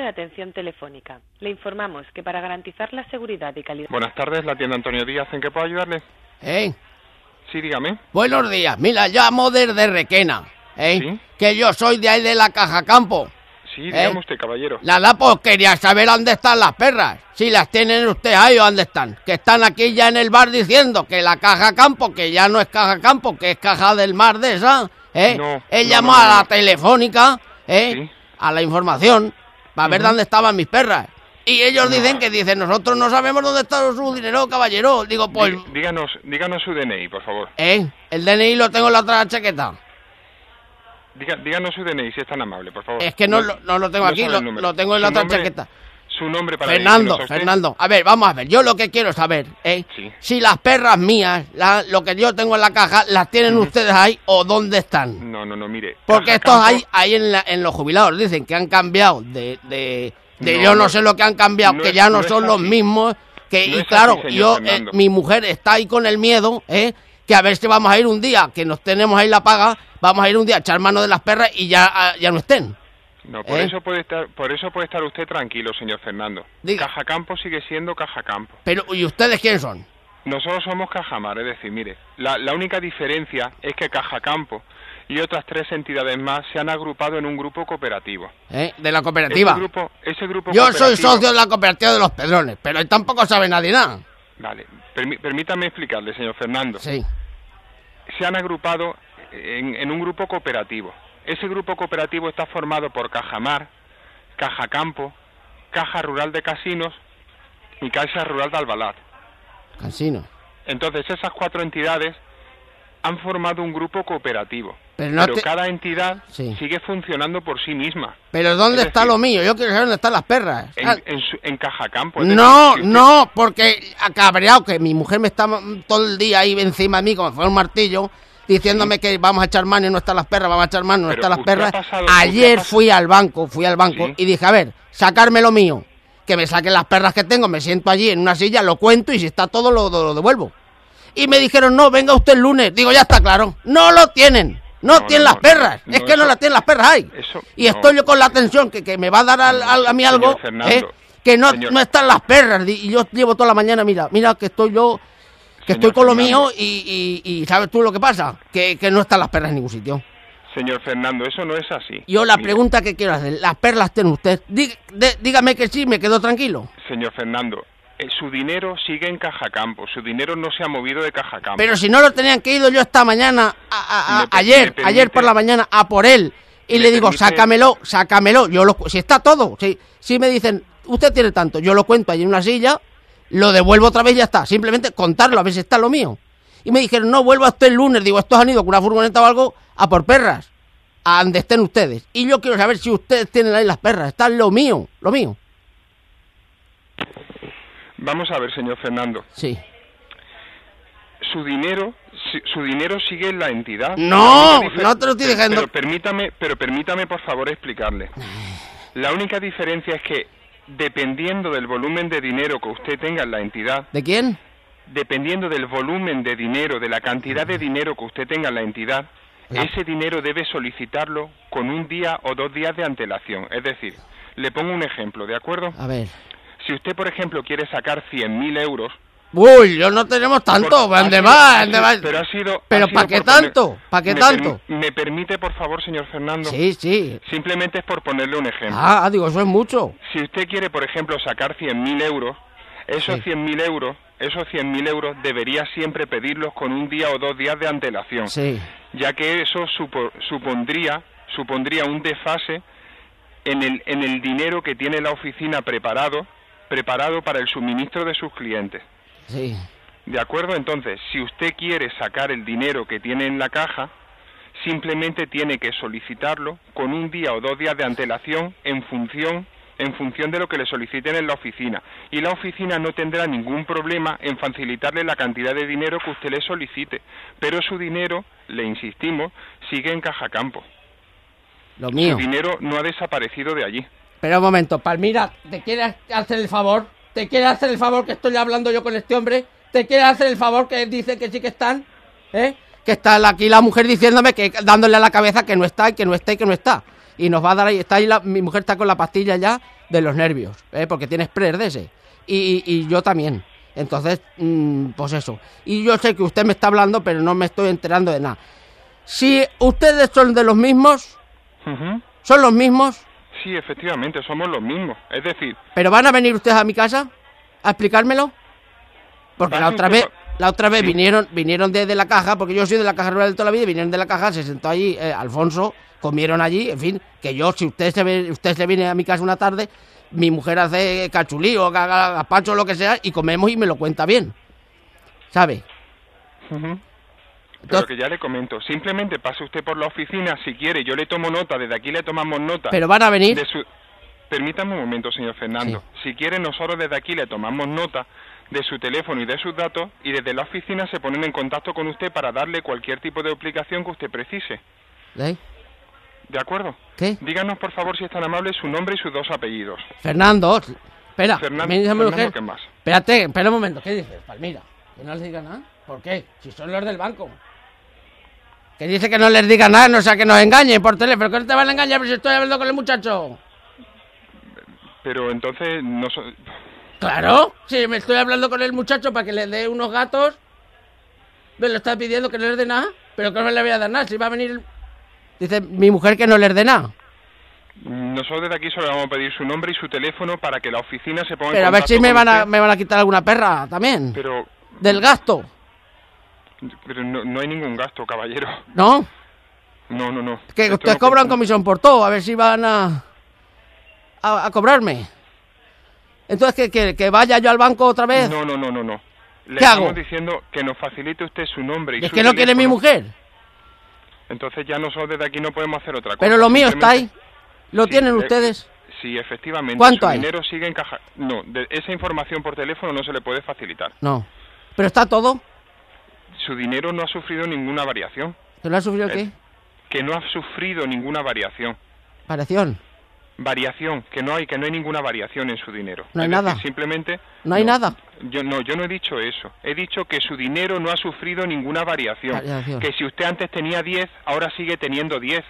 de atención telefónica. Le informamos que para garantizar la seguridad y calidad. Buenas tardes, la tienda Antonio Díaz, ¿en qué puedo ayudarle? ¿Eh? Sí, dígame. Buenos días, mira, llamo desde Requena, ¿eh? ¿Sí? Que yo soy de ahí de la Caja Campo. Sí, dígame ¿Eh? usted, caballero. La la pues quería saber dónde están las perras. Si las tienen ustedes ahí o dónde están. Que están aquí ya en el bar diciendo que la Caja Campo, que ya no es Caja Campo, que es Caja del Mar de esa, ¿eh? No, Él no, llamó no, a la telefónica, ¿eh? Sí. A la información, para ver Ujú. dónde estaban mis perras. Y ellos dicen que dicen, nosotros no sabemos dónde está su dinero, caballero. Digo, pues, Dí- díganos, díganos su DNI, por favor. ¿eh? El DNI lo tengo en la otra chaqueta. Diga- díganos su DNI, si es tan amable, por favor. Es que no, lo- no lo tengo aquí, lo, lo tengo en la otra nombre- chaqueta. Su nombre para Fernando, a. Fernando. A ver, vamos a ver. Yo lo que quiero saber, ¿eh? Sí. Si las perras mías, la- lo que yo tengo en la caja, las tienen ustedes ahí o dónde están. No, no, no, mire. Porque estos Campo- ahí, ahí en, la- en los jubilados dicen que han cambiado de... de, de No, yo no no, sé lo que han cambiado, no que es- ya no, es son los mismos. Que, y es claro, así, yo, eh, mi mujer está ahí con el miedo, ¿eh? Que a ver si vamos a ir un día, que nos tenemos ahí la paga, vamos a ir un día a echar mano de las perras y ya, ah, ya no estén. No, por ¿Eh? eso puede estar, por eso puede estar usted tranquilo, señor Fernando. Diga. Caja Campo sigue siendo Caja Campo. Pero, ¿y ustedes quién son? Nosotros somos Cajamar, es decir, mire, la, la única diferencia es que Caja Campo y otras tres entidades más se han agrupado en un grupo cooperativo. ¿Eh? De la cooperativa. Ese grupo, ese grupo Yo soy socio de la cooperativa de los Pedrones, pero tampoco sabe nadie nada. Vale, permí- permítame explicarle, señor Fernando. Sí. Se han agrupado en, en un grupo cooperativo. Ese grupo cooperativo está formado por Cajamar, Caja Campo, Caja Rural de Casinos y Caixa Rural de Albalat. Cansino. Entonces, esas cuatro entidades han formado un grupo cooperativo. Pero no pero te- cada entidad Sí. sigue funcionando por sí misma. Pero ¿dónde Es está decir, lo mío? Yo quiero saber dónde están las perras. En, Ah, en, su- en Caja decir, no, no, porque cabreado que mi mujer me está todo el día ahí encima de mí como si fuera un martillo, diciéndome que vamos a echar mano y no están las perras, vamos a echar mano y no Pero están las perras. pasado- Ayer fui al banco, fui al banco Sí. y dije, a ver, sacarme lo mío, que me saquen las perras que tengo, me siento allí en una silla, lo cuento y si está todo lo, lo devuelvo. Y me dijeron, no, venga usted el lunes. Digo, ya está claro. No lo tienen. No, No, tienen no, las perras. no, es que no las tienen las perras ahí. y estoy yo con la tensión que, que me va a dar al- al- a mí algo. Fernando, ¿eh? Que no, señor- no están las perras. Y yo llevo toda la mañana, mira, mira que estoy yo, que estoy con lo mío y, y- y ¿sabes tú lo que pasa? Que, que no están las perras en ningún sitio. Señor Fernando, eso no es así. Yo la pregunta que quiero hacer, ¿las perras tiene usted? Dí- de- dígame que sí, me quedo tranquilo. Señor Fernando, eh, su dinero sigue en Caja Campo. Su dinero no se ha movido de Caja Campo. Pero si no lo tenían que ir yo esta mañana, a- ayer, permite- ayer por la mañana, a por él. Y me le digo, permite- sácamelo, sácamelo. Yo lo, si está todo, si, si me dicen, usted tiene tanto, yo lo cuento allí en una silla, lo devuelvo otra vez y ya está. Simplemente contarlo, a ver si está lo mío. Y me dijeron, no, vuelvo hasta el lunes. Digo, estos han ido con una furgoneta o algo a por perras, a donde estén ustedes. Y yo quiero saber si ustedes tienen ahí las perras. Está lo mío, lo mío. Vamos a ver, señor Fernando. Sí. Su dinero, su dinero sigue en la entidad. No, La no te lo estoy diciendo. Pero permítame, pero permítame por favor explicarle. La única diferencia es que dependiendo del volumen de dinero que usted tenga en la entidad, ¿De quién? dependiendo del volumen de dinero, de la cantidad de dinero que usted tenga en la entidad, ese dinero debe solicitarlo con un día o dos días de antelación. Es decir, le pongo un ejemplo, ¿de acuerdo? A ver. Si usted, por ejemplo, quiere sacar 100.000 euros... Uy, yo no tenemos tanto. ¿Dónde va? Pero ha sido... ¿Pero ha sido pa' qué tanto? ¿Pa' qué ¿Me tanto? ¿Me permite, por favor, señor Fernando? Sí, sí. Simplemente es por ponerle un ejemplo. Ah, digo, eso es mucho. Si usted quiere, por ejemplo, sacar 100.000 euros, esos Sí. 100.000 euros, esos 100.000 euros debería siempre pedirlos con un día o dos días de antelación, Sí. ya que eso supo- supondría, supondría un desfase en el, en el dinero que tiene la oficina preparado, preparado para el suministro de sus clientes. Sí. ¿De acuerdo? Entonces, si usted quiere sacar el dinero que tiene en la caja, simplemente tiene que solicitarlo con un día o dos días de antelación en función en función de lo que le soliciten en la oficina. Y la oficina no tendrá ningún problema en facilitarle la cantidad de dinero que usted le solicite. Pero su dinero, le insistimos, sigue en caja campo. Lo mío. Su dinero no ha desaparecido de allí. Pero un momento, Palmira, ¿te quieres hacer el favor? ¿Te quieres hacer el favor que estoy hablando yo con este hombre? ¿Te quieres hacer el favor que dice que sí que están? ¿Eh? Que está aquí la mujer diciéndome que dándole a la cabeza que no está y que no está y que no está. Y nos va a dar ahí, está ahí la- mi mujer está con la pastilla ya de los nervios, ¿eh? porque tienes pre de ese. Y, y- y yo también. Entonces, mm, pues eso. Y yo sé que usted me está hablando, pero no me estoy enterando de nada. Si ustedes son de los mismos, son los mismos, Sí, efectivamente, somos los mismos. Es decir, pero van a venir ustedes a mi casa a explicármelo. Porque la otra vez, la otra vez Sí. vinieron, vinieron de, de la caja, porque yo soy de la caja rural de toda la vida, vinieron de la caja, se sentó allí eh, Alfonso, comieron allí, en fin, que yo, si usted se, ve, usted se viene a mi casa una tarde, mi mujer hace cachulí o ga- ga- gazpacho o lo que sea, y comemos y me lo cuenta bien. ¿Sabe? Pero que ya le comento, simplemente pase usted por la oficina si quiere, yo le tomo nota, desde aquí le tomamos nota. Pero van a venir. de su... Permítame un momento, señor Fernando. Si quiere, nosotros desde aquí le tomamos nota de su teléfono y de sus datos y desde la oficina se ponen en contacto con usted para darle cualquier tipo de explicación que usted precise. ¿Eh? ¿De acuerdo? ¿Qué? Díganos, por favor, si es tan amable, su nombre y sus dos apellidos. Fernando, espera, Fernan- Fernando, mujer. ¿qué más? Espérate, espera un momento, ¿qué dices, Palmira? Que no les diga nada. ¿Por qué? Si son los del banco. Que dice que no les diga nada, no sea que nos engañen por teléfono. ¿Pero que no te van a engañar? Pero si estoy hablando con el muchacho. Pero entonces, no so- Claro, si me estoy hablando con el muchacho para que le dé unos gatos. Me lo está pidiendo que no les dé nada. Pero que no le voy a dar nada, si va a venir... Dice mi mujer que no les dé nada. nosotros desde aquí solo vamos a pedir su nombre y su teléfono para que la oficina se ponga en Pero a ver si me con van a, usted. me van a quitar alguna perra también. Pero, Del gasto, pero no, no hay ningún gasto, caballero. ¿no? No, no, no. Que ustedes no- cobran comisión por todo, a ver si van a, a, a cobrarme. Entonces, ¿que, que, que vaya yo al banco otra vez? No, no, no, no, no. Le ¿Qué estamos hago? diciendo que nos facilite usted su nombre y es su que no quiere mi mujer. Entonces ya nosotros desde aquí no podemos hacer otra cosa. Pero lo mío está ahí. ¿Lo Sí, tienen eh, ustedes? Sí, efectivamente. ¿Cuánto su hay? dinero sigue en caja. No, de- esa información por teléfono no se le puede facilitar. No. ¿Pero está todo? Su dinero no ha sufrido ninguna variación. ¿Que lo ha sufrido Eh, qué? Que no ha sufrido ninguna variación. Variación. Variación, que no hay, que no hay ninguna variación en su dinero. No hay Es decir, nada. simplemente. ¿No hay nada? Yo no, yo no he dicho eso. He dicho que su dinero no ha sufrido ninguna variación. Variación. Que si usted antes tenía 10, ahora sigue teniendo 10.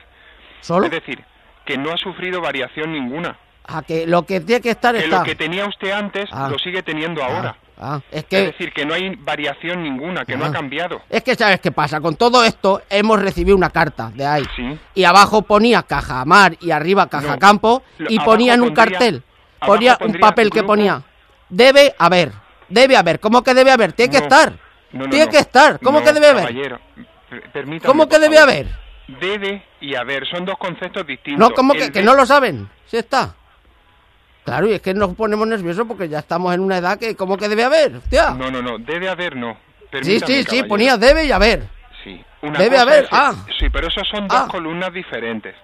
¿Solo? Es decir, que no ha sufrido variación ninguna. A que lo que tiene que estar Que está. lo que tenía usted antes Ah. lo sigue teniendo ahora. Ah, ah, es Es que... decir, que no hay variación ninguna, que no Ah. ha cambiado. Es que, ¿sabes qué pasa? Con todo esto hemos recibido una carta de ahí. Sí. Y abajo ponía Caja Mar y arriba Caja No. Campo y ponían un pondría- cartel. Ponía un papel que ponía debe haber. Debe haber. ¿Cómo que debe haber? Tiene que estar. No, no, Tiene no. que estar. ¿Cómo No, que debe haber? ¿Cómo que debe haber? Debe y haber, son dos conceptos distintos. No, ¿cómo que, que no lo saben? Sí está. Claro, y es que nos ponemos nerviosos porque ya estamos en una edad que ¿cómo que debe haber? Hostia. No, no, no, debe haber, no. sí, Permítame, sí, sí, caballero. ponía debe y haber. Sí. Una Debe cosa haber, es- ah. Sí, pero esas son dos Ah. columnas diferentes.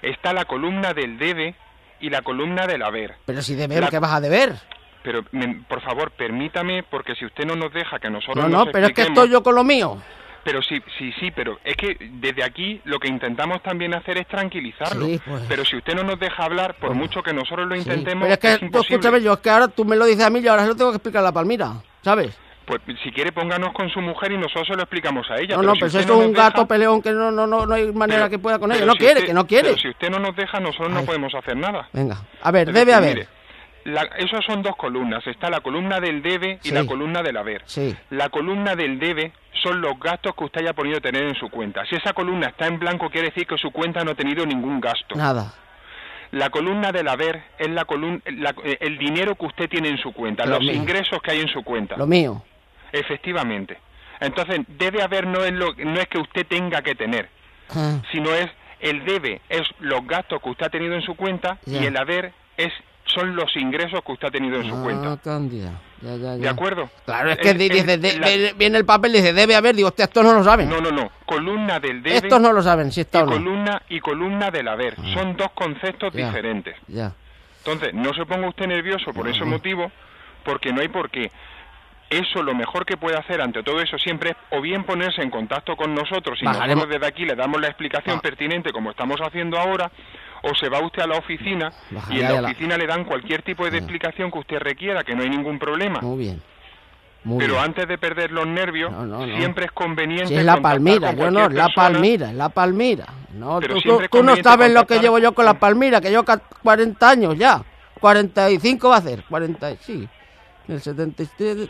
Está la columna del debe y la columna del haber. Pero si debe, La- ¿qué vas a deber? Pero, me- por favor, permítame, porque si usted no nos deja que nosotros No, nos no, pero es que estoy yo con lo mío. Pero sí, sí, sí, pero es que desde aquí lo que intentamos también hacer es tranquilizarlo. Sí, pues. Pero si usted no nos deja hablar, por Bueno. mucho que nosotros lo Sí, intentemos, Pero es que, es tú imposible. escúchame, yo es que ahora tú me lo dices a mí y ahora se lo tengo que explicar a la Palmira, ¿sabes? Pues si quiere pónganos con su mujer y nosotros se lo explicamos a ella. No, pero no, si eso no es un deja- gato peleón que no, no, no, no hay manera pero- que pueda con ella. No si quiere, usted- que no quiere. Pero si usted no nos deja, nosotros no podemos hacer nada. Venga, a ver, debe haber. La- esas son dos columnas. Está la columna del debe y Sí. la columna del haber. Sí. La columna del debe son los gastos que usted haya podido tener en su cuenta. Si esa columna está en blanco, quiere decir que su cuenta no ha tenido ningún gasto. Nada. La columna del haber es la columna, la- eh, el dinero que usted tiene en su cuenta, Lo los mío. ingresos que hay en su cuenta. Lo mío. Efectivamente. Entonces, debe haber no es, lo, no es que usted tenga que tener, Ah, sino es el debe, es los gastos que usted ha tenido en su cuenta y el haber es son los ingresos que usted ha tenido en su ah, cuenta. Cándida. Ya, ya, ¿De ya. acuerdo? Claro, es que El- di- el- dice, de- la- ve- viene el papel y dice, debe haber. Digo, hostia, estos no lo saben. No, no, no. Columna del debe estos no lo saben, si está y o no. columna y columna del haber. Ah. Son dos conceptos Ya. diferentes. Ya. Entonces, no se ponga usted nervioso por ese motivo, porque no hay por qué. Eso lo mejor que puede hacer ante todo eso siempre es o bien ponerse en contacto con nosotros y Bajaremos- nosotros desde aquí le damos la explicación Ah. pertinente como estamos haciendo ahora, o se va usted a la oficina y en la la- oficina le dan cualquier tipo de Ah. explicación que usted requiera, que no hay ningún problema. Muy bien. Muy Pero bien. antes de perder los nervios, No, no, no. siempre es conveniente Si es la palmira, yo no, la persona. palmira, es la palmira. No, Pero tú, siempre tú- tú no sabes lo que llevo yo con la con- palmira, que yo ca- 40 años ya. 45 va a hacer, 40, sí. En el 77,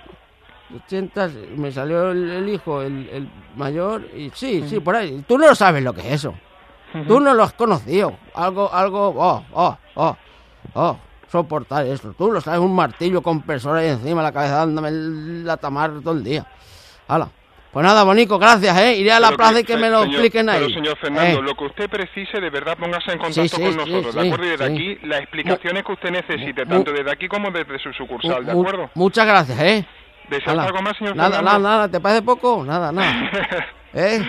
80, me salió el, el hijo, el, el mayor, y sí, sí, por ahí. Tú no sabes lo que es eso. Tú no lo has conocido. Algo, algo, oh, oh, oh, oh, soportar eso. Tú lo sabes, un martillo compresor ahí encima de la cabeza dándome la tamar todo el día. Hala. Pues nada, Bonico, gracias, ¿eh? Iré a la Pero plaza y que me lo señor- expliquen ahí. Pero señor Fernando, Eh, lo que usted precise, de verdad póngase en contacto sí, con nosotros, sí, ¿de acuerdo? Y desde aquí, las explicaciones que usted necesite, tanto desde aquí como desde su sucursal, ¿de acuerdo? Muchas gracias, ¿eh? ¿Desea Hala. algo más, señor Nada, Fernando? nada, nada, ¿te parece poco? Nada, nada. ¿Eh?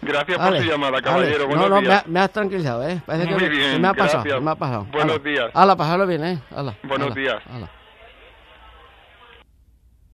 Gracias por su llamada, caballero. No, Buenos no, me, días. ha- me has tranquilizado, ¿eh? Parece Muy que bien, me ha pasado, gracias. me ha pasado. Buenos Hala. días. Hala, pasarlo bien, ¿eh? Hala, Buenos días.